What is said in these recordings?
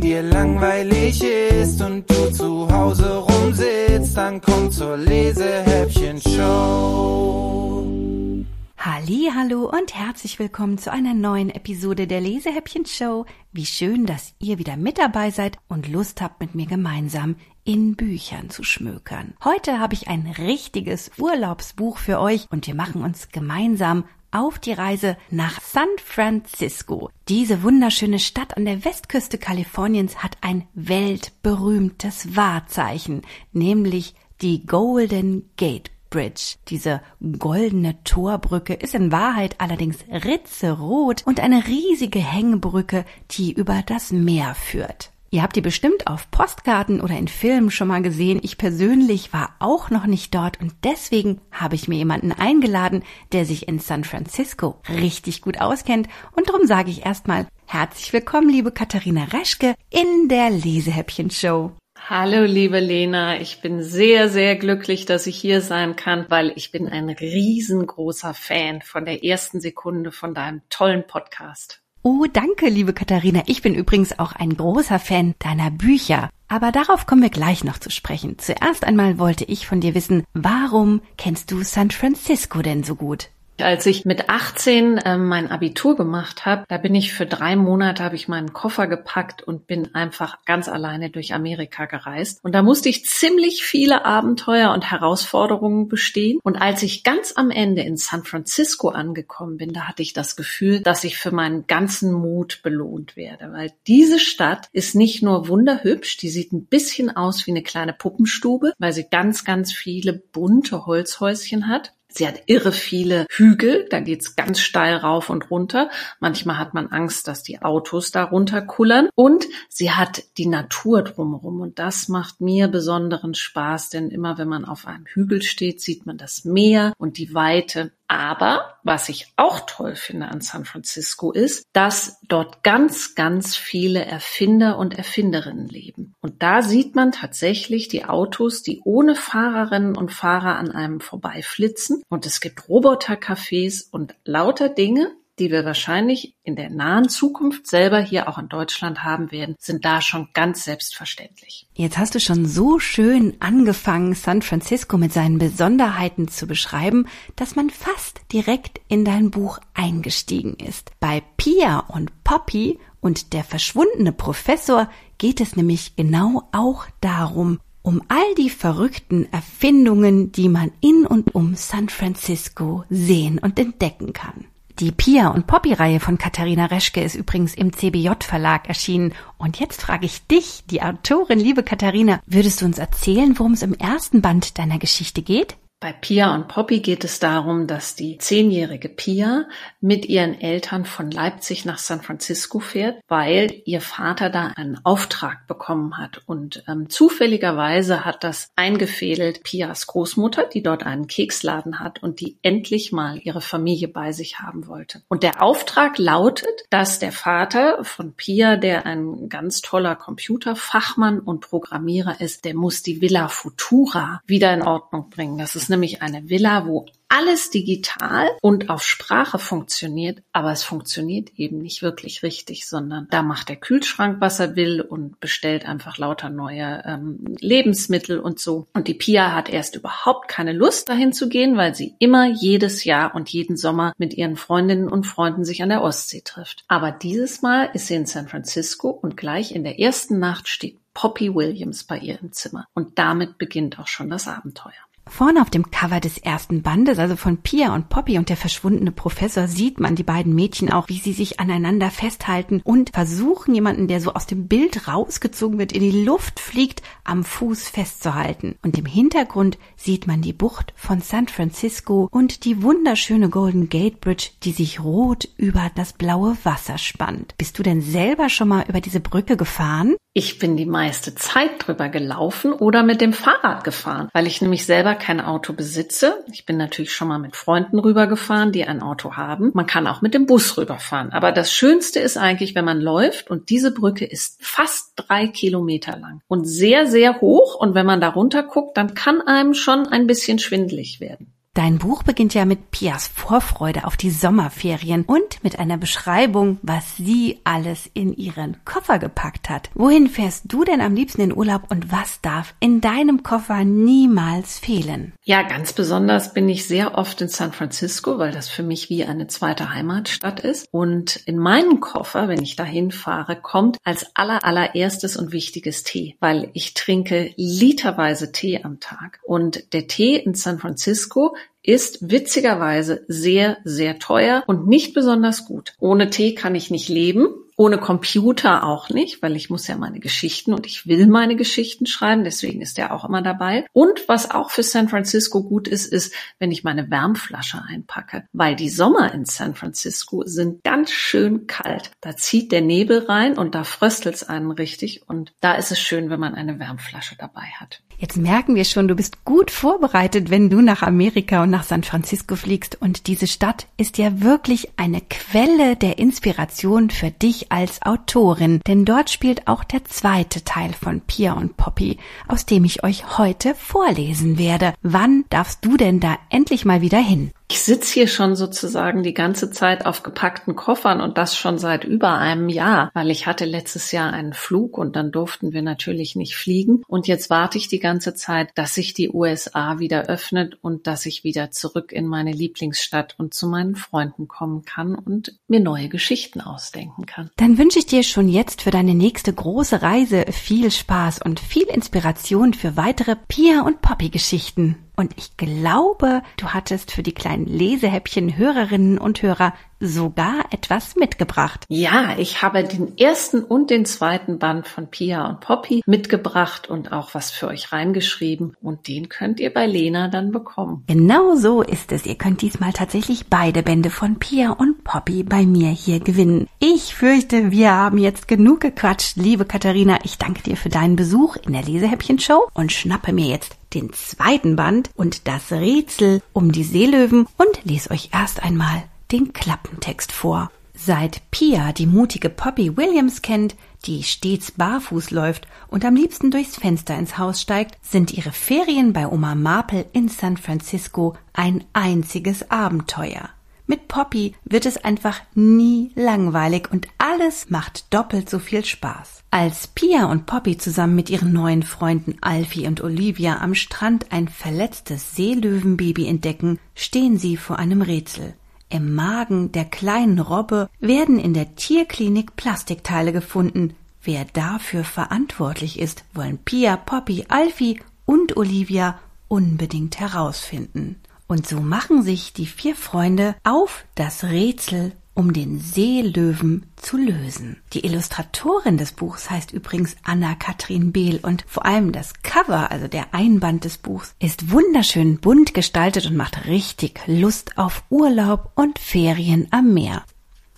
Dir langweilig ist und du zu Hause rumsitzt, dann komm zur Lesehäppchen-Show. Halli, hallo und herzlich willkommen zu einer neuen Episode der Lesehäppchen Show. Wie schön, dass ihr wieder mit dabei seid und Lust habt, mit mir gemeinsam in Büchern zu schmökern. Heute habe ich ein richtiges Urlaubsbuch für euch und wir machen uns gemeinsam auf die Reise nach San Francisco. Diese wunderschöne Stadt an der Westküste Kaliforniens hat ein weltberühmtes Wahrzeichen, nämlich die Golden Gate Bridge. Diese goldene Torbrücke ist in Wahrheit allerdings ritzerot und eine riesige Hängebrücke, die über das Meer führt. Ihr habt die bestimmt auf Postkarten oder in Filmen schon mal gesehen. Ich persönlich war auch noch nicht dort und deswegen habe ich mir jemanden eingeladen, der sich in San Francisco richtig gut auskennt. Und darum sage ich erstmal herzlich willkommen, liebe Katharina Reschke, in der Lesehäppchen-Show. Hallo, liebe Lena. Ich bin sehr, sehr glücklich, dass ich hier sein kann, weil ich bin ein riesengroßer Fan von der ersten Sekunde von deinem tollen Podcast. Oh, danke, liebe Katharina. Ich bin übrigens auch ein großer Fan deiner Bücher. Aber darauf kommen wir gleich noch zu sprechen. Zuerst einmal wollte ich von dir wissen, warum kennst du San Francisco denn so gut? Als ich mit 18 äh, mein Abitur gemacht habe, da bin ich für drei Monate, habe ich meinen Koffer gepackt und bin einfach ganz alleine durch Amerika gereist. Und da musste ich ziemlich viele Abenteuer und Herausforderungen bestehen. Und als ich ganz am Ende in San Francisco angekommen bin, da hatte ich das Gefühl, dass ich für meinen ganzen Mut belohnt werde. Weil diese Stadt ist nicht nur wunderhübsch, die sieht ein bisschen aus wie eine kleine Puppenstube, weil sie ganz, ganz viele bunte Holzhäuschen hat. Sie hat irre viele Hügel, da geht's ganz steil rauf und runter. Manchmal hat man Angst, dass die Autos da runterkullern. Und sie hat die Natur drumherum. Und das macht mir besonderen Spaß, denn immer wenn man auf einem Hügel steht, sieht man das Meer und die Weite. Aber was ich auch toll finde an San Francisco ist, dass dort ganz, ganz viele Erfinder und Erfinderinnen leben. Und da sieht man tatsächlich die Autos, die ohne Fahrerinnen und Fahrer an einem vorbeiflitzen. Und es gibt Robotercafés und lauter Dinge, die wir wahrscheinlich in der nahen Zukunft selber hier auch in Deutschland haben werden, sind da schon ganz selbstverständlich. Jetzt hast du schon so schön angefangen, San Francisco mit seinen Besonderheiten zu beschreiben, dass man fast direkt in dein Buch eingestiegen ist. Bei Pia und Poppy und der verschwundene Professor geht es nämlich genau auch darum, um all die verrückten Erfindungen, die man in und um San Francisco sehen und entdecken kann. Die Pia und Poppy Reihe von Katharina Reschke ist übrigens im CBJ Verlag erschienen. Und jetzt frage ich dich, die Autorin, liebe Katharina, würdest du uns erzählen, worum es im ersten Band deiner Geschichte geht? Bei Pia und Poppy geht es darum, dass die zehnjährige Pia mit ihren Eltern von Leipzig nach San Francisco fährt, weil ihr Vater da einen Auftrag bekommen hat. Und ähm, zufälligerweise hat das eingefädelt Pias Großmutter, die dort einen Keksladen hat und die endlich mal ihre Familie bei sich haben wollte. Und der Auftrag lautet, dass der Vater von Pia, der ein ganz toller Computerfachmann und Programmierer ist, der muss die Villa Futura wieder in Ordnung bringen. Das ist ist nämlich eine Villa, wo alles digital und auf Sprache funktioniert, aber es funktioniert eben nicht wirklich richtig, sondern da macht der Kühlschrank, was er will und bestellt einfach lauter neue ähm, Lebensmittel und so. Und die Pia hat erst überhaupt keine Lust dahin zu gehen, weil sie immer jedes Jahr und jeden Sommer mit ihren Freundinnen und Freunden sich an der Ostsee trifft. Aber dieses Mal ist sie in San Francisco und gleich in der ersten Nacht steht Poppy Williams bei ihr im Zimmer. Und damit beginnt auch schon das Abenteuer. Vorne auf dem Cover des ersten Bandes, also von Pia und Poppy und der verschwundene Professor, sieht man die beiden Mädchen auch, wie sie sich aneinander festhalten und versuchen, jemanden, der so aus dem Bild rausgezogen wird, in die Luft fliegt, am Fuß festzuhalten. Und im Hintergrund sieht man die Bucht von San Francisco und die wunderschöne Golden Gate Bridge, die sich rot über das blaue Wasser spannt. Bist du denn selber schon mal über diese Brücke gefahren? Ich bin die meiste Zeit drüber gelaufen oder mit dem Fahrrad gefahren, weil ich nämlich selber kein Auto besitze. Ich bin natürlich schon mal mit Freunden rübergefahren, die ein Auto haben. Man kann auch mit dem Bus rüberfahren. Aber das Schönste ist eigentlich, wenn man läuft und diese Brücke ist fast drei Kilometer lang und sehr, sehr hoch. Und wenn man da runter guckt, dann kann einem schon ein bisschen schwindlig werden. Dein Buch beginnt ja mit Pias Vorfreude auf die Sommerferien und mit einer Beschreibung, was sie alles in ihren Koffer gepackt hat. Wohin fährst du denn am liebsten in Urlaub und was darf in deinem Koffer niemals fehlen? Ja, ganz besonders bin ich sehr oft in San Francisco, weil das für mich wie eine zweite Heimatstadt ist. Und in meinen Koffer, wenn ich dahin fahre, kommt als aller allererstes und wichtiges Tee, weil ich trinke literweise Tee am Tag. Und der Tee in San Francisco ist witzigerweise sehr, sehr teuer und nicht besonders gut. Ohne Tee kann ich nicht leben. Ohne Computer auch nicht, weil ich muss ja meine Geschichten und ich will meine Geschichten schreiben, deswegen ist der auch immer dabei. Und was auch für San Francisco gut ist, ist, wenn ich meine Wärmflasche einpacke, weil die Sommer in San Francisco sind ganz schön kalt. Da zieht der Nebel rein und da fröstelt es einen richtig und da ist es schön, wenn man eine Wärmflasche dabei hat. Jetzt merken wir schon, du bist gut vorbereitet, wenn du nach Amerika und nach San Francisco fliegst. Und diese Stadt ist ja wirklich eine Quelle der Inspiration für dich als Autorin. Denn dort spielt auch der zweite Teil von Pia und Poppy, aus dem ich euch heute vorlesen werde. Wann darfst du denn da endlich mal wieder hin? Ich sitze hier schon sozusagen die ganze Zeit auf gepackten Koffern und das schon seit über einem Jahr, weil ich hatte letztes Jahr einen Flug und dann durften wir natürlich nicht fliegen. Und jetzt warte ich die ganze Zeit, dass sich die USA wieder öffnet und dass ich wieder zurück in meine Lieblingsstadt und zu meinen Freunden kommen kann und mir neue Geschichten ausdenken kann. Dann wünsche ich dir schon jetzt für deine nächste große Reise viel Spaß und viel Inspiration für weitere Pia und Poppy Geschichten. Und ich glaube, du hattest für die kleinen Lesehäppchen Hörerinnen und Hörer sogar etwas mitgebracht. Ja, ich habe den ersten und den zweiten Band von Pia und Poppy mitgebracht und auch was für euch reingeschrieben. Und den könnt ihr bei Lena dann bekommen. Genau so ist es. Ihr könnt diesmal tatsächlich beide Bände von Pia und Poppy bei mir hier gewinnen. Ich fürchte, wir haben jetzt genug gequatscht. Liebe Katharina, ich danke dir für deinen Besuch in der Lesehäppchen-Show und schnappe mir jetzt den zweiten Band und das Rätsel um die Seelöwen und lese euch erst einmal den Klappentext vor. Seit Pia die mutige Poppy Williams kennt, die stets barfuß läuft und am liebsten durchs Fenster ins Haus steigt, sind ihre Ferien bei Oma Marple in San Francisco ein einziges Abenteuer. Mit Poppy wird es einfach nie langweilig und alles macht doppelt so viel Spaß. Als Pia und Poppy zusammen mit ihren neuen Freunden Alfie und Olivia am Strand ein verletztes Seelöwenbaby entdecken, stehen sie vor einem Rätsel. Im Magen der kleinen Robbe werden in der Tierklinik Plastikteile gefunden. Wer dafür verantwortlich ist, wollen Pia, Poppy, Alfie und Olivia unbedingt herausfinden. Und so machen sich die vier Freunde auf das Rätsel, um den Seelöwen zu lösen. Die Illustratorin des Buchs heißt übrigens Anna-Kathrin Behl und vor allem das Cover, also der Einband des Buchs, ist wunderschön bunt gestaltet und macht richtig Lust auf Urlaub und Ferien am Meer.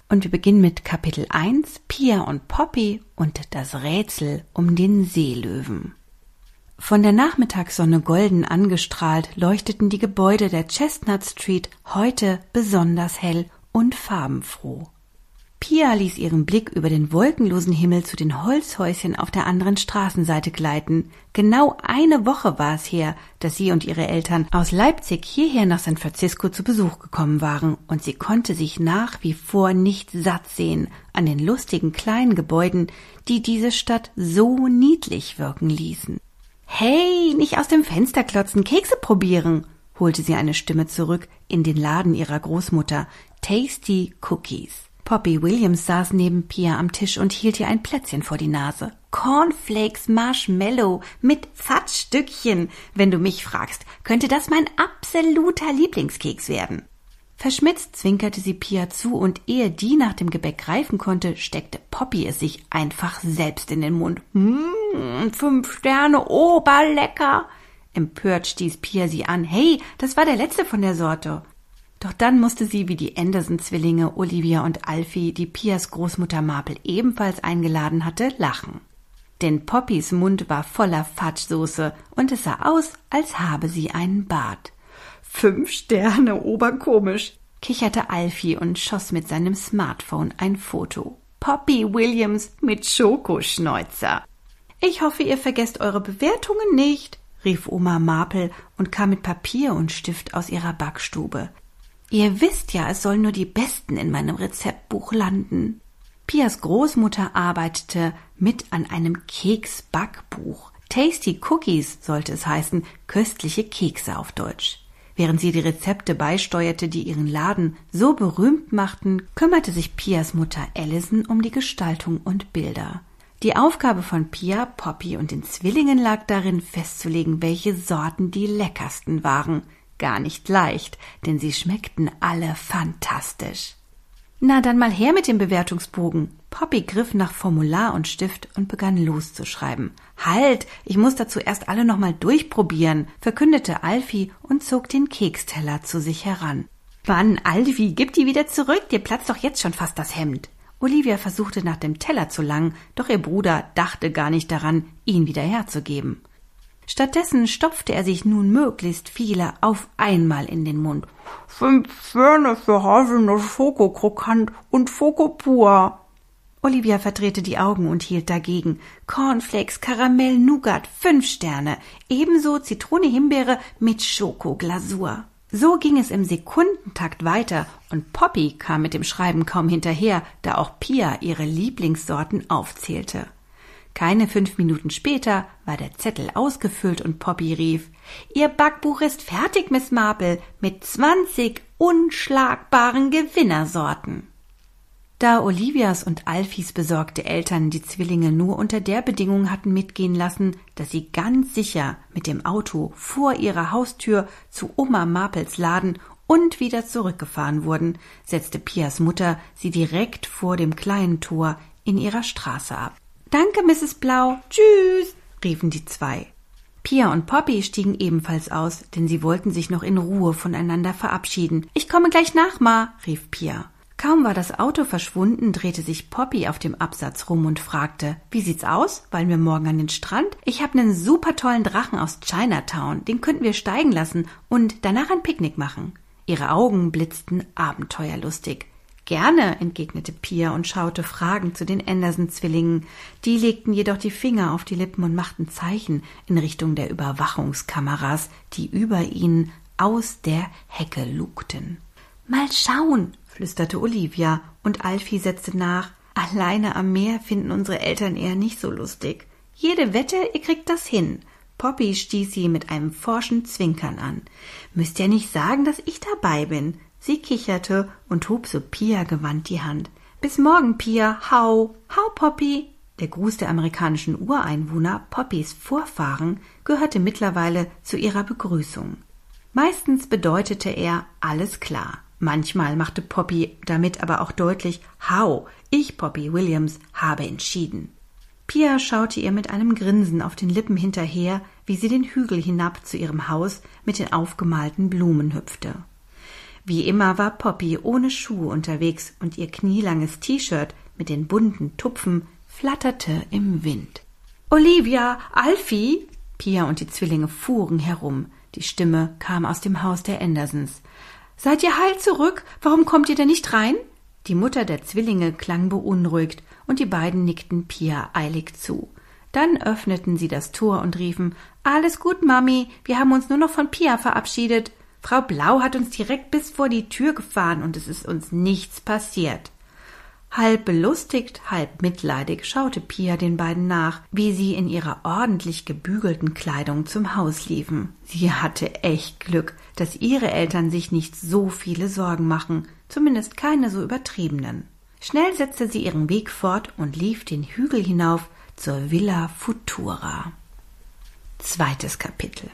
Und wir beginnen mit Kapitel 1, Pia und Poppy und das Rätsel um den Seelöwen. Von der Nachmittagssonne golden angestrahlt leuchteten die Gebäude der Chestnut Street heute besonders hell und farbenfroh. Pia ließ ihren Blick über den wolkenlosen Himmel zu den Holzhäuschen auf der anderen Straßenseite gleiten. Genau eine Woche war es her, dass sie und ihre Eltern aus Leipzig hierher nach San Francisco zu Besuch gekommen waren, und sie konnte sich nach wie vor nicht satt sehen an den lustigen kleinen Gebäuden, die diese Stadt so niedlich wirken ließen. Hey, nicht aus dem Fenster klotzen, Kekse probieren, holte sie eine Stimme zurück in den Laden ihrer Großmutter. Tasty Cookies. Poppy Williams saß neben Pia am Tisch und hielt ihr ein Plätzchen vor die Nase. Cornflakes Marshmallow mit Fatzstückchen. Wenn du mich fragst, könnte das mein absoluter Lieblingskeks werden. Verschmitzt zwinkerte sie Pia zu und ehe die nach dem Gebäck greifen konnte, steckte Poppy es sich einfach selbst in den Mund. Mmh, fünf Sterne, oberlecker! Empört stieß Pia sie an. Hey, das war der letzte von der Sorte. Doch dann musste sie wie die Anderson-Zwillinge Olivia und Alfie, die Pias Großmutter Marple ebenfalls eingeladen hatte, lachen. Denn Poppys Mund war voller Fatschsoße und es sah aus, als habe sie einen Bart. Fünf Sterne, oberkomisch, kicherte Alfie und schoss mit seinem Smartphone ein Foto. Poppy Williams mit Schokoschneuzer. Ich hoffe, ihr vergesst eure Bewertungen nicht, rief Oma Marple und kam mit Papier und Stift aus ihrer Backstube. Ihr wisst ja, es sollen nur die Besten in meinem Rezeptbuch landen. Pias Großmutter arbeitete mit an einem Keksbackbuch. Tasty Cookies sollte es heißen, köstliche Kekse auf Deutsch. Während sie die Rezepte beisteuerte, die ihren Laden so berühmt machten, kümmerte sich Pias Mutter Allison um die Gestaltung und Bilder. Die Aufgabe von Pia, Poppy und den Zwillingen lag darin, festzulegen, welche Sorten die leckersten waren. Gar nicht leicht, denn sie schmeckten alle fantastisch. Na dann mal her mit dem Bewertungsbogen. Poppy griff nach Formular und Stift und begann loszuschreiben. Halt, ich muss dazu erst alle nochmal durchprobieren, verkündete Alfie und zog den Keksteller zu sich heran. Wann, Alfie, gib die wieder zurück, dir platzt doch jetzt schon fast das Hemd. Olivia versuchte nach dem Teller zu langen, doch ihr Bruder dachte gar nicht daran, ihn wieder herzugeben. Stattdessen stopfte er sich nun möglichst viele auf einmal in den Mund. Fünf Sterne für Haselnuss Schokokrokant und Schoko pur. Olivia verdrehte die Augen und hielt dagegen. Cornflakes, Karamell, Nougat, fünf Sterne. Ebenso Zitrone, Himbeere mit Schokoglasur. So ging es im Sekundentakt weiter und Poppy kam mit dem Schreiben kaum hinterher, da auch Pia ihre Lieblingssorten aufzählte. Keine fünf Minuten später war der Zettel ausgefüllt und Poppy rief Ihr Backbuch ist fertig, Miss Marple, mit zwanzig unschlagbaren Gewinnersorten. Da Olivias und Alfies besorgte Eltern die Zwillinge nur unter der Bedingung hatten mitgehen lassen, dass sie ganz sicher mit dem Auto vor ihrer Haustür zu Oma Marpels Laden und wieder zurückgefahren wurden, setzte Pias Mutter sie direkt vor dem kleinen Tor in ihrer Straße ab. Danke, Mrs. Blau. Tschüss, riefen die zwei. Pia und Poppy stiegen ebenfalls aus, denn sie wollten sich noch in Ruhe voneinander verabschieden. Ich komme gleich nach, Ma, rief Pia. Kaum war das Auto verschwunden, drehte sich Poppy auf dem Absatz rum und fragte, wie sieht's aus? Wollen wir morgen an den Strand? Ich habe einen super tollen Drachen aus Chinatown, den könnten wir steigen lassen und danach ein Picknick machen. Ihre Augen blitzten abenteuerlustig. Gerne, entgegnete Pia und schaute fragend zu den Anderson-Zwillingen. Die legten jedoch die Finger auf die Lippen und machten Zeichen in Richtung der Überwachungskameras, die über ihnen aus der Hecke lugten. Mal schauen, flüsterte Olivia, und Alfie setzte nach. Alleine am Meer finden unsere Eltern eher nicht so lustig. Jede Wette, ihr kriegt das hin. Poppy stieß sie mit einem forschen Zwinkern an. Müsst ihr nicht sagen, dass ich dabei bin. Sie kicherte und hob so Pia gewandt die Hand. Bis morgen, Pia. Hau. Hau, Poppy. Der Gruß der amerikanischen Ureinwohner, Poppys Vorfahren, gehörte mittlerweile zu ihrer Begrüßung. Meistens bedeutete er alles klar. Manchmal machte Poppy damit aber auch deutlich, Hau, ich, Poppy Williams, habe entschieden. Pia schaute ihr mit einem Grinsen auf den Lippen hinterher, wie sie den Hügel hinab zu ihrem Haus mit den aufgemalten Blumen hüpfte. Wie immer war Poppy ohne Schuhe unterwegs und ihr knielanges T-Shirt mit den bunten Tupfen flatterte im Wind. Olivia, Alfie! Pia und die Zwillinge fuhren herum. Die Stimme kam aus dem Haus der Andersons. Seid ihr heil zurück? Warum kommt ihr denn nicht rein? Die Mutter der Zwillinge klang beunruhigt, und die beiden nickten Pia eilig zu. Dann öffneten sie das Tor und riefen Alles gut, Mami, wir haben uns nur noch von Pia verabschiedet. Frau Blau hat uns direkt bis vor die Tür gefahren und es ist uns nichts passiert. Halb belustigt, halb mitleidig schaute Pia den beiden nach, wie sie in ihrer ordentlich gebügelten Kleidung zum Haus liefen. Sie hatte echt Glück, dass ihre Eltern sich nicht so viele Sorgen machen, zumindest keine so übertriebenen. Schnell setzte sie ihren Weg fort und lief den Hügel hinauf zur Villa Futura. Zweites Kapitel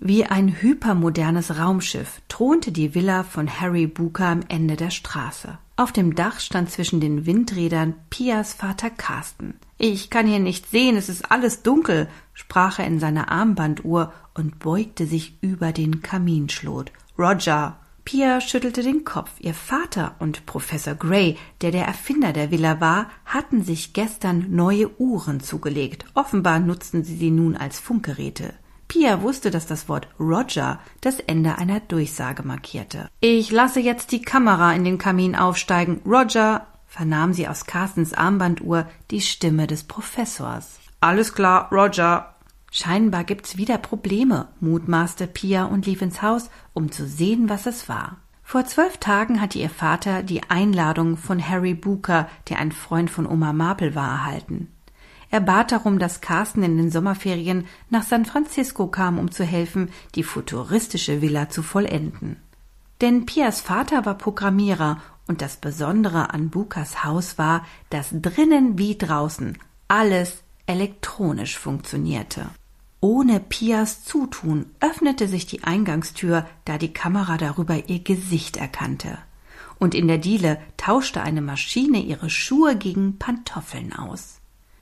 wie ein hypermodernes Raumschiff thronte die Villa von Harry Booker am Ende der Straße. Auf dem Dach stand zwischen den Windrädern Pias Vater Carsten. Ich kann hier nicht sehen, es ist alles dunkel, sprach er in seiner Armbanduhr und beugte sich über den Kaminschlot. Roger! Pia schüttelte den Kopf. Ihr Vater und Professor Gray, der der Erfinder der Villa war, hatten sich gestern neue Uhren zugelegt. Offenbar nutzten sie sie nun als Funkgeräte. Pia wusste, dass das Wort Roger das Ende einer Durchsage markierte. Ich lasse jetzt die Kamera in den Kamin aufsteigen. Roger, vernahm sie aus Carstens Armbanduhr die Stimme des Professors. Alles klar, Roger. Scheinbar gibt's wieder Probleme, mutmaßte Pia und lief ins Haus, um zu sehen, was es war. Vor zwölf Tagen hatte ihr Vater die Einladung von Harry Booker, der ein Freund von Oma Marple war, erhalten. Er bat darum, dass Carsten in den Sommerferien nach San Francisco kam, um zu helfen, die futuristische Villa zu vollenden. Denn Pias Vater war Programmierer und das Besondere an Bukas Haus war, dass drinnen wie draußen alles elektronisch funktionierte. Ohne Pias Zutun öffnete sich die Eingangstür, da die Kamera darüber ihr Gesicht erkannte. Und in der Diele tauschte eine Maschine ihre Schuhe gegen Pantoffeln aus.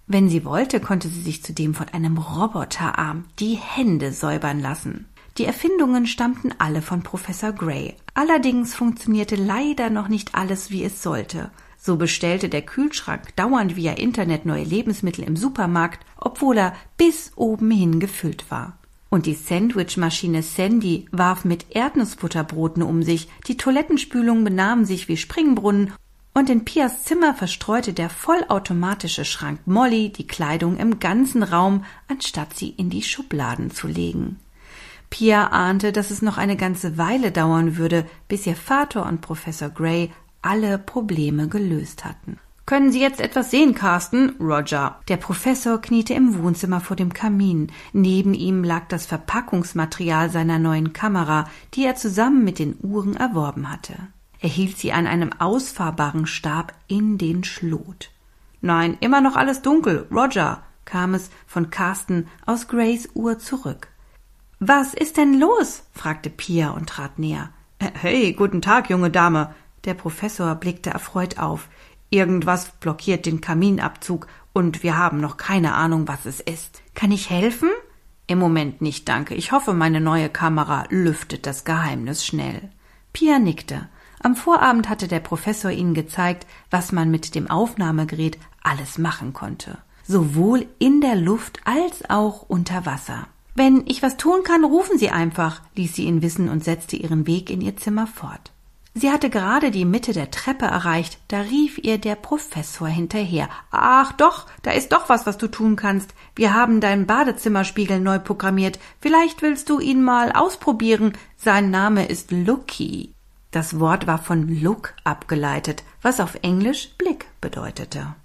Wenn sie wollte, konnte sie sich zudem von einem Roboterarm die Hände säubern lassen. Die Erfindungen stammten alle von Professor Gray. Allerdings funktionierte leider noch nicht alles, wie es sollte. So bestellte der Kühlschrank dauernd via Internet neue Lebensmittel im Supermarkt, obwohl er bis oben hin gefüllt war. Und die Sandwichmaschine Sandy warf mit Erdnussbutterbroten um sich, die Toilettenspülungen benahmen sich wie Springbrunnen und in Pias Zimmer verstreute der vollautomatische Schrank Molly die Kleidung im ganzen Raum, anstatt sie in die Schubladen zu legen. Pia ahnte, dass es noch eine ganze Weile dauern würde, bis ihr Vater und Professor Gray alle Probleme gelöst hatten. Können Sie jetzt etwas sehen, Carsten? Roger. Der Professor kniete im Wohnzimmer vor dem Kamin. Neben ihm lag das Verpackungsmaterial seiner neuen Kamera, die er zusammen mit den Uhren erworben hatte. Er hielt sie an einem ausfahrbaren Stab in den Schlot. Nein, immer noch alles dunkel, Roger, kam es von Carsten aus Grays Uhr zurück. Was ist denn los? fragte Pia und trat näher. Hey, guten Tag, junge Dame. Der Professor blickte erfreut auf. Irgendwas blockiert den Kaminabzug und wir haben noch keine Ahnung, was es ist. Kann ich helfen? Im Moment nicht, danke. Ich hoffe, meine neue Kamera lüftet das Geheimnis schnell. Pia nickte. Am Vorabend hatte der Professor ihnen gezeigt, was man mit dem Aufnahmegerät alles machen konnte. Sowohl in der Luft als auch unter Wasser. Wenn ich was tun kann, rufen Sie einfach, ließ sie ihn wissen und setzte ihren Weg in ihr Zimmer fort. Sie hatte gerade die Mitte der Treppe erreicht, da rief ihr der Professor hinterher. Ach doch, da ist doch was, was du tun kannst. Wir haben deinen Badezimmerspiegel neu programmiert. Vielleicht willst du ihn mal ausprobieren. Sein Name ist Lucky. Das Wort war von Look abgeleitet, was auf Englisch Blick bedeutete.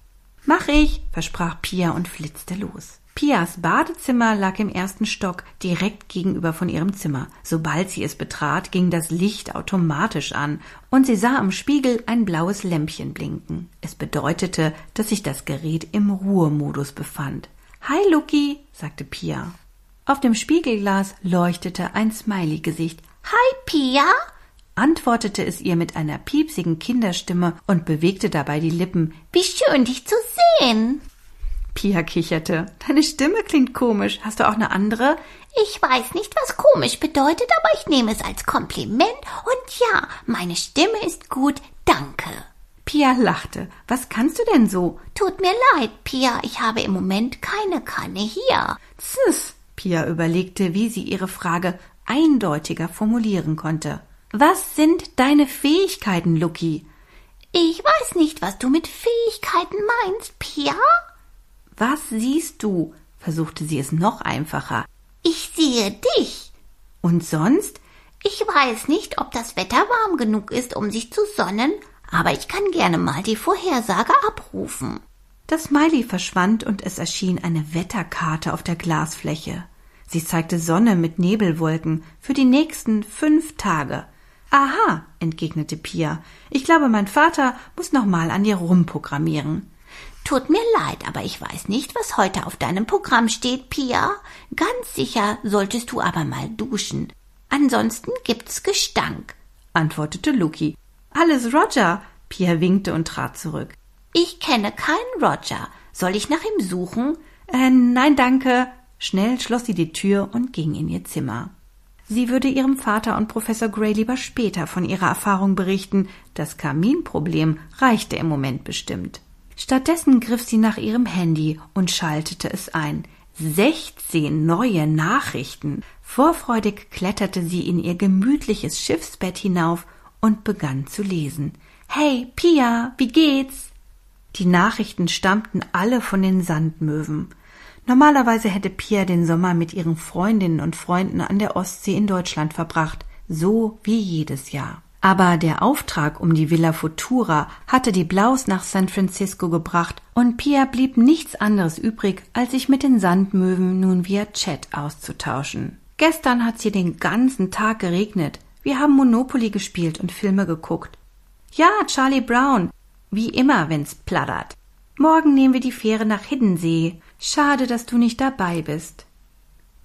Mach ich, versprach Pia und flitzte los. Pias Badezimmer lag im ersten Stock, direkt gegenüber von ihrem Zimmer. Sobald sie es betrat, ging das Licht automatisch an, und sie sah am Spiegel ein blaues Lämpchen blinken. Es bedeutete, dass sich das Gerät im Ruhemodus befand. Hi, Lucky, sagte Pia. Auf dem Spiegelglas leuchtete ein Smiley-Gesicht. Hi, Pia, antwortete es ihr mit einer piepsigen Kinderstimme und bewegte dabei die Lippen. Wie schön, dich zu sehen. Pia kicherte. Deine Stimme klingt komisch. Hast du auch eine andere? Ich weiß nicht, was komisch bedeutet, aber ich nehme es als Kompliment und ja, meine Stimme ist gut, danke. Pia lachte. Was kannst du denn so? Tut mir leid, Pia, ich habe im Moment keine Kanne hier. Zus. Pia überlegte, wie sie ihre Frage eindeutiger formulieren konnte. Was sind deine Fähigkeiten, Lucky? Ich weiß nicht, was du mit Fähigkeiten meinst, Pia. Was siehst du? versuchte sie es noch einfacher. Ich sehe dich. Und sonst? Ich weiß nicht, ob das Wetter warm genug ist, um sich zu sonnen, aber ich kann gerne mal die Vorhersage abrufen. Das Smiley verschwand und es erschien eine Wetterkarte auf der Glasfläche. Sie zeigte Sonne mit Nebelwolken für die nächsten fünf Tage. Aha, entgegnete Pia. Ich glaube, mein Vater muss noch mal an dir rumprogrammieren. Tut mir leid, aber ich weiß nicht, was heute auf deinem Programm steht, Pia. Ganz sicher solltest du aber mal duschen. Ansonsten gibt's Gestank, antwortete Lucky. Alles Roger. Pia winkte und trat zurück. Ich kenne keinen Roger. Soll ich nach ihm suchen? Äh, nein, danke. Schnell schloss sie die Tür und ging in ihr Zimmer. Sie würde ihrem Vater und Professor Gray lieber später von ihrer Erfahrung berichten. Das Kaminproblem reichte im Moment bestimmt. Stattdessen griff sie nach ihrem Handy und schaltete es ein. Sechzehn neue Nachrichten. Vorfreudig kletterte sie in ihr gemütliches Schiffsbett hinauf und begann zu lesen. Hey, Pia, wie geht's? Die Nachrichten stammten alle von den Sandmöwen. Normalerweise hätte Pia den Sommer mit ihren Freundinnen und Freunden an der Ostsee in Deutschland verbracht, so wie jedes Jahr. Aber der Auftrag um die Villa Futura hatte die Blaus nach San Francisco gebracht und Pia blieb nichts anderes übrig, als sich mit den Sandmöwen nun via Chat auszutauschen. Gestern hat's hier den ganzen Tag geregnet. Wir haben Monopoly gespielt und Filme geguckt. Ja, Charlie Brown. Wie immer, wenn's plattert. Morgen nehmen wir die Fähre nach Hiddensee. Schade, dass du nicht dabei bist.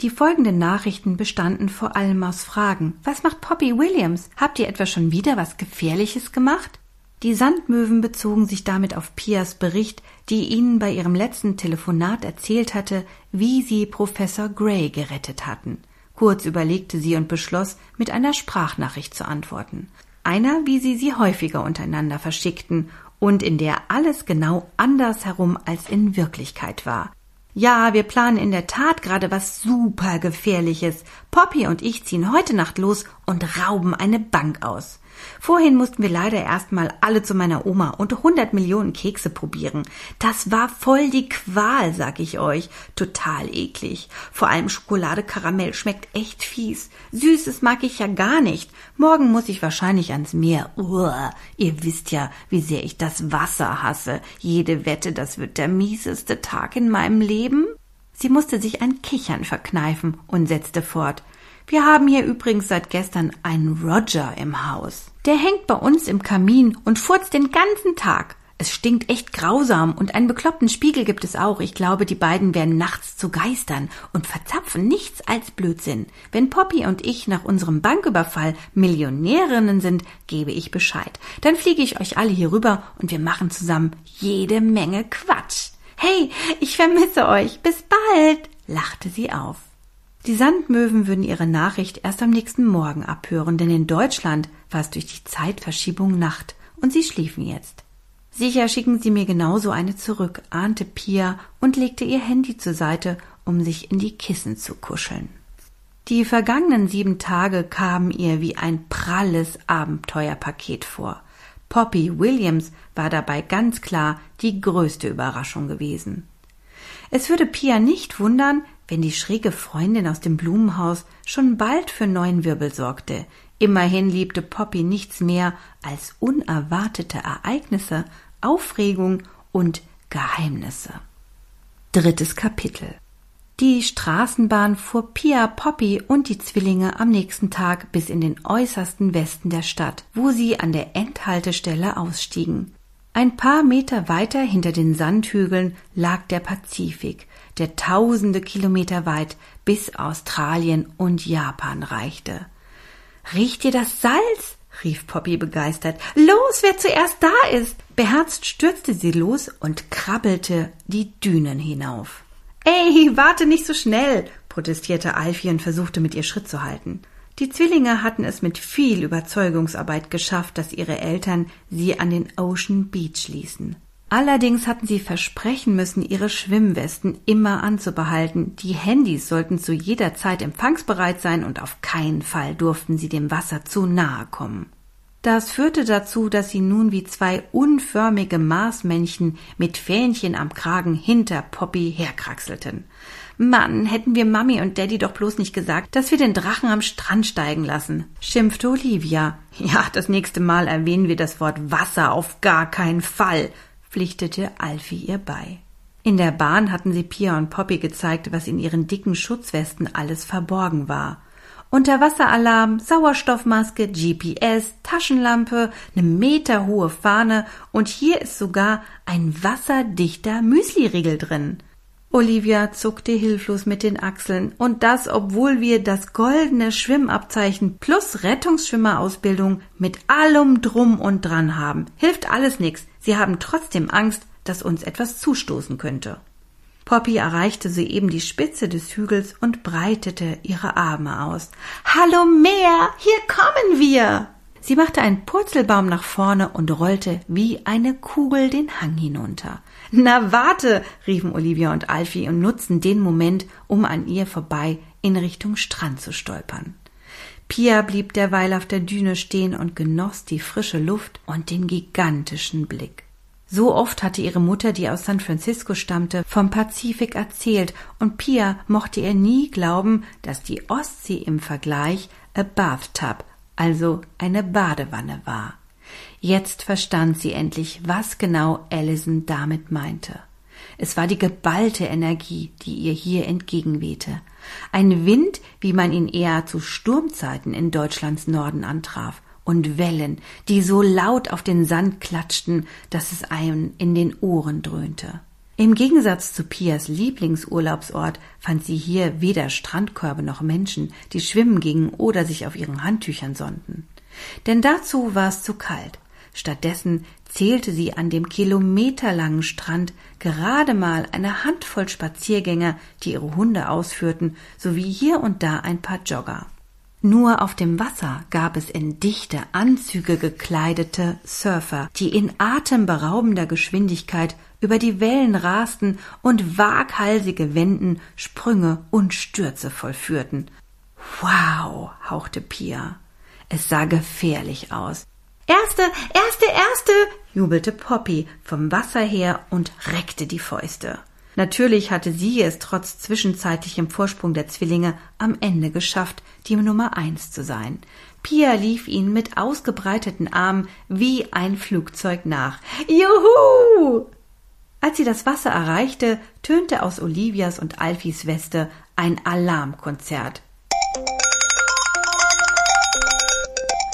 Die folgenden Nachrichten bestanden vor allem aus Fragen. Was macht Poppy Williams? Habt ihr etwa schon wieder was Gefährliches gemacht? Die Sandmöwen bezogen sich damit auf Pias Bericht, die ihnen bei ihrem letzten Telefonat erzählt hatte, wie sie Professor Gray gerettet hatten. Kurz überlegte sie und beschloss, mit einer Sprachnachricht zu antworten. Einer, wie sie sie häufiger untereinander verschickten und in der alles genau anders herum als in Wirklichkeit war. Ja, wir planen in der Tat gerade was super gefährliches. Poppy und ich ziehen heute Nacht los und rauben eine Bank aus. Vorhin mussten wir leider erstmal alle zu meiner Oma und 100 Millionen Kekse probieren. Das war voll die Qual, sag ich euch. Total eklig. Vor allem Schokolade Karamell schmeckt echt fies. Süßes mag ich ja gar nicht. Morgen muss ich wahrscheinlich ans Meer. Uah, ihr wisst ja, wie sehr ich das Wasser hasse. Jede Wette, das wird der mieseste Tag in meinem Leben. Sie musste sich ein Kichern verkneifen und setzte fort. Wir haben hier übrigens seit gestern einen Roger im Haus. Der hängt bei uns im Kamin und furzt den ganzen Tag. Es stinkt echt grausam und einen bekloppten Spiegel gibt es auch. Ich glaube, die beiden werden nachts zu Geistern und verzapfen nichts als Blödsinn. Wenn Poppy und ich nach unserem Banküberfall Millionärinnen sind, gebe ich Bescheid. Dann fliege ich euch alle hier rüber und wir machen zusammen jede Menge Quatsch. Hey, ich vermisse euch. Bis bald, lachte sie auf. Die Sandmöwen würden ihre Nachricht erst am nächsten Morgen abhören, denn in Deutschland war es durch die Zeitverschiebung Nacht und sie schliefen jetzt. Sicher schicken sie mir genauso eine zurück, ahnte Pia und legte ihr Handy zur Seite, um sich in die Kissen zu kuscheln. Die vergangenen sieben Tage kamen ihr wie ein pralles Abenteuerpaket vor. Poppy Williams war dabei ganz klar die größte Überraschung gewesen. Es würde Pia nicht wundern, wenn die schräge Freundin aus dem Blumenhaus schon bald für neuen Wirbel sorgte. Immerhin liebte Poppy nichts mehr als unerwartete Ereignisse, Aufregung und Geheimnisse. Drittes Kapitel Die Straßenbahn fuhr Pia, Poppy und die Zwillinge am nächsten Tag bis in den äußersten Westen der Stadt, wo sie an der Endhaltestelle ausstiegen. Ein paar Meter weiter hinter den Sandhügeln lag der Pazifik, der tausende Kilometer weit bis Australien und Japan reichte. Riecht ihr das Salz? rief Poppy begeistert. Los, wer zuerst da ist! Beherzt stürzte sie los und krabbelte die Dünen hinauf. Ey, warte nicht so schnell, protestierte Alfie und versuchte mit ihr Schritt zu halten. Die Zwillinge hatten es mit viel Überzeugungsarbeit geschafft, dass ihre Eltern sie an den Ocean Beach ließen. Allerdings hatten sie versprechen müssen, ihre Schwimmwesten immer anzubehalten. Die Handys sollten zu jeder Zeit empfangsbereit sein und auf keinen Fall durften sie dem Wasser zu nahe kommen. Das führte dazu, dass sie nun wie zwei unförmige Marsmännchen mit Fähnchen am Kragen hinter Poppy herkraxelten. Mann, hätten wir Mami und Daddy doch bloß nicht gesagt, dass wir den Drachen am Strand steigen lassen, schimpfte Olivia. Ja, das nächste Mal erwähnen wir das Wort Wasser auf gar keinen Fall, pflichtete Alfie ihr bei. In der Bahn hatten sie Pia und Poppy gezeigt, was in ihren dicken Schutzwesten alles verborgen war. Unterwasseralarm, Sauerstoffmaske, GPS, Taschenlampe, eine meterhohe Fahne und hier ist sogar ein wasserdichter Müsliriegel drin. Olivia zuckte hilflos mit den Achseln, und das, obwohl wir das goldene Schwimmabzeichen plus Rettungsschwimmerausbildung mit allem drum und dran haben. Hilft alles nix. Sie haben trotzdem Angst, dass uns etwas zustoßen könnte. Poppy erreichte soeben die Spitze des Hügels und breitete ihre Arme aus. Hallo Meer, hier kommen wir! Sie machte einen Purzelbaum nach vorne und rollte wie eine Kugel den Hang hinunter. Na warte, riefen Olivia und Alfie und nutzten den Moment, um an ihr vorbei in Richtung Strand zu stolpern. Pia blieb derweil auf der Düne stehen und genoss die frische Luft und den gigantischen Blick. So oft hatte ihre Mutter, die aus San Francisco stammte, vom Pazifik erzählt, und Pia mochte ihr nie glauben, dass die Ostsee im Vergleich a bathtub, also eine Badewanne war. Jetzt verstand sie endlich, was genau Allison damit meinte. Es war die geballte Energie, die ihr hier entgegenwehte. Ein Wind, wie man ihn eher zu Sturmzeiten in Deutschlands Norden antraf, und Wellen, die so laut auf den Sand klatschten, dass es einem in den Ohren dröhnte. Im Gegensatz zu Pias Lieblingsurlaubsort fand sie hier weder Strandkörbe noch Menschen, die schwimmen gingen oder sich auf ihren Handtüchern sonnten. Denn dazu war es zu kalt. Stattdessen zählte sie an dem kilometerlangen Strand gerade mal eine Handvoll Spaziergänger, die ihre Hunde ausführten, sowie hier und da ein paar Jogger. Nur auf dem Wasser gab es in dichte Anzüge gekleidete Surfer, die in atemberaubender Geschwindigkeit über die Wellen rasten und waghalsige Wenden, Sprünge und Stürze vollführten. Wow, hauchte Pia. Es sah gefährlich aus. Erste, erste, erste, jubelte Poppy vom Wasser her und reckte die Fäuste. Natürlich hatte sie es trotz zwischenzeitlichem Vorsprung der Zwillinge am Ende geschafft, die Nummer eins zu sein. Pia lief ihnen mit ausgebreiteten Armen wie ein Flugzeug nach. Juhu! Als sie das Wasser erreichte, tönte aus Olivias und Alfis Weste ein Alarmkonzert.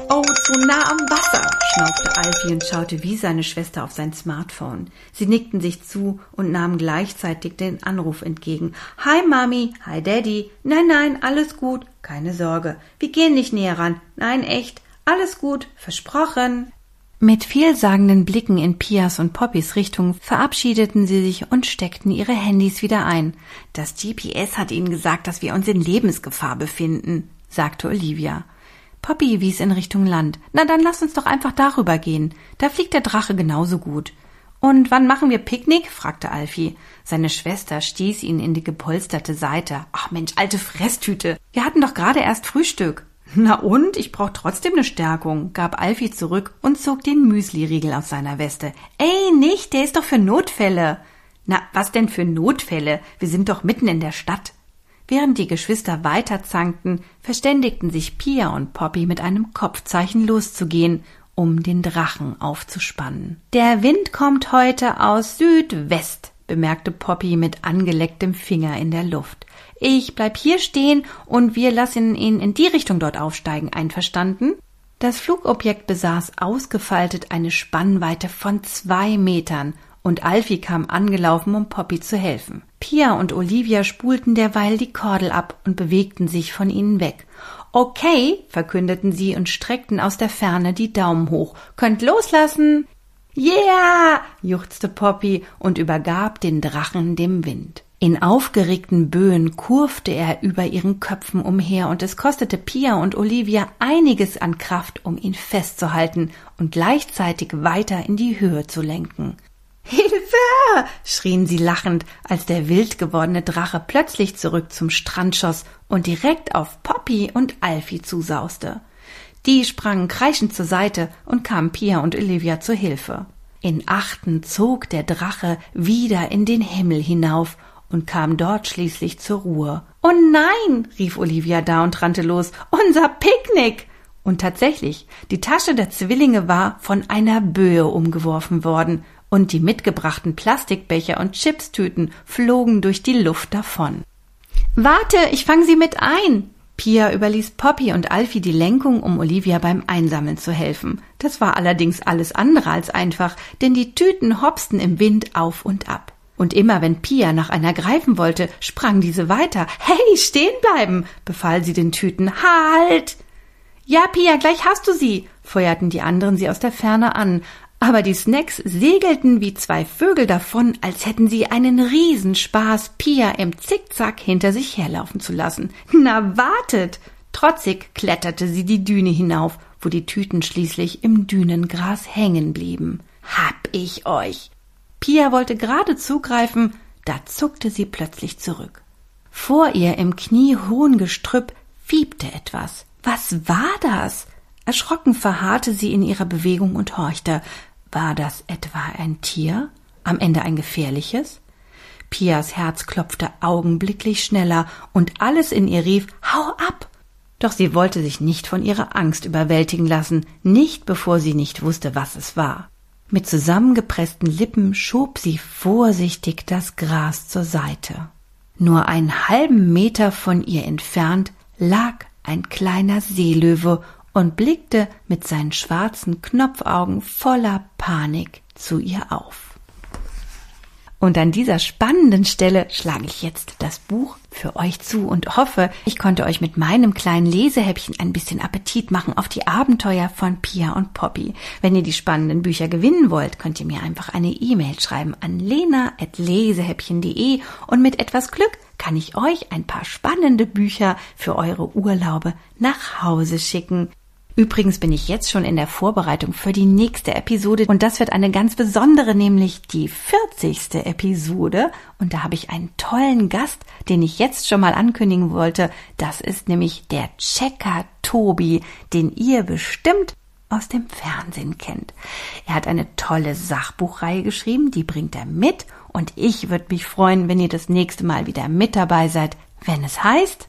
Oh, zu nah am Wasser, schnaufte Alfie und schaute wie seine Schwester auf sein Smartphone. Sie nickten sich zu und nahmen gleichzeitig den Anruf entgegen. Hi Mami, hi Daddy. Nein, nein, alles gut, keine Sorge. Wir gehen nicht näher ran. Nein, echt, alles gut, versprochen. Mit vielsagenden Blicken in Pias und Poppys Richtung verabschiedeten sie sich und steckten ihre Handys wieder ein. Das GPS hat ihnen gesagt, dass wir uns in Lebensgefahr befinden, sagte Olivia. Poppy wies in Richtung Land. Na, dann lass uns doch einfach darüber gehen. Da fliegt der Drache genauso gut. Und wann machen wir Picknick? fragte Alfie. Seine Schwester stieß ihn in die gepolsterte Seite. Ach Mensch, alte Fresstüte. Wir hatten doch gerade erst Frühstück. Na und? Ich brauch trotzdem eine Stärkung, gab Alfie zurück und zog den Müsli-Riegel aus seiner Weste. Ey, nicht, der ist doch für Notfälle. Na, was denn für Notfälle? Wir sind doch mitten in der Stadt. Während die Geschwister weiter zankten, verständigten sich Pia und Poppy mit einem Kopfzeichen loszugehen, um den Drachen aufzuspannen. Der Wind kommt heute aus Südwest, bemerkte Poppy mit angelecktem Finger in der Luft. Ich bleib hier stehen und wir lassen ihn in die Richtung dort aufsteigen, einverstanden? Das Flugobjekt besaß ausgefaltet eine Spannweite von zwei Metern und Alfie kam angelaufen, um Poppy zu helfen. Pia und Olivia spulten derweil die Kordel ab und bewegten sich von ihnen weg. Okay, verkündeten sie und streckten aus der Ferne die Daumen hoch. Könnt loslassen. Yeah, juchzte Poppy und übergab den Drachen dem Wind. In aufgeregten Böen kurfte er über ihren Köpfen umher, und es kostete Pia und Olivia einiges an Kraft, um ihn festzuhalten und gleichzeitig weiter in die Höhe zu lenken. Hilfe! schrien sie lachend, als der wild gewordene Drache plötzlich zurück zum Strand schoss und direkt auf Poppy und Alfie zusauste. Die sprangen kreischend zur Seite und kamen Pia und Olivia zur Hilfe. In Achten zog der Drache wieder in den Himmel hinauf und kam dort schließlich zur Ruhe. Oh nein, rief Olivia da und rannte los. Unser Picknick! Und tatsächlich, die Tasche der Zwillinge war von einer Böe umgeworfen worden und die mitgebrachten Plastikbecher und Chipstüten flogen durch die Luft davon. Warte, ich fang sie mit ein! Pia überließ Poppy und Alfie die Lenkung, um Olivia beim Einsammeln zu helfen. Das war allerdings alles andere als einfach, denn die Tüten hopsten im Wind auf und ab. Und immer wenn Pia nach einer greifen wollte, sprang diese weiter. Hey, stehen bleiben! befahl sie den Tüten. Halt! Ja, Pia, gleich hast du sie, feuerten die anderen sie aus der Ferne an, aber die Snacks segelten wie zwei Vögel davon, als hätten sie einen Riesenspaß, Pia im Zickzack hinter sich herlaufen zu lassen. Na, wartet! Trotzig kletterte sie die Düne hinauf, wo die Tüten schließlich im Dünengras hängen blieben. Hab ich euch! Pia wollte gerade zugreifen, da zuckte sie plötzlich zurück. Vor ihr im kniehohen Gestrüpp fiebte etwas. Was war das? Erschrocken verharrte sie in ihrer Bewegung und horchte. War das etwa ein Tier? Am Ende ein gefährliches? Pias Herz klopfte augenblicklich schneller und alles in ihr rief Hau ab. Doch sie wollte sich nicht von ihrer Angst überwältigen lassen, nicht bevor sie nicht wusste, was es war. Mit zusammengepressten Lippen schob sie vorsichtig das Gras zur Seite. Nur einen halben Meter von ihr entfernt lag ein kleiner Seelöwe und blickte mit seinen schwarzen Knopfaugen voller Panik zu ihr auf. Und an dieser spannenden Stelle schlage ich jetzt das Buch für euch zu und hoffe, ich konnte euch mit meinem kleinen Lesehäppchen ein bisschen Appetit machen auf die Abenteuer von Pia und Poppy. Wenn ihr die spannenden Bücher gewinnen wollt, könnt ihr mir einfach eine E-Mail schreiben an lena.lesehäppchen.de und mit etwas Glück kann ich euch ein paar spannende Bücher für eure Urlaube nach Hause schicken. Übrigens bin ich jetzt schon in der Vorbereitung für die nächste Episode und das wird eine ganz besondere, nämlich die 40. Episode. Und da habe ich einen tollen Gast, den ich jetzt schon mal ankündigen wollte. Das ist nämlich der Checker Tobi, den ihr bestimmt aus dem Fernsehen kennt. Er hat eine tolle Sachbuchreihe geschrieben, die bringt er mit und ich würde mich freuen, wenn ihr das nächste Mal wieder mit dabei seid, wenn es heißt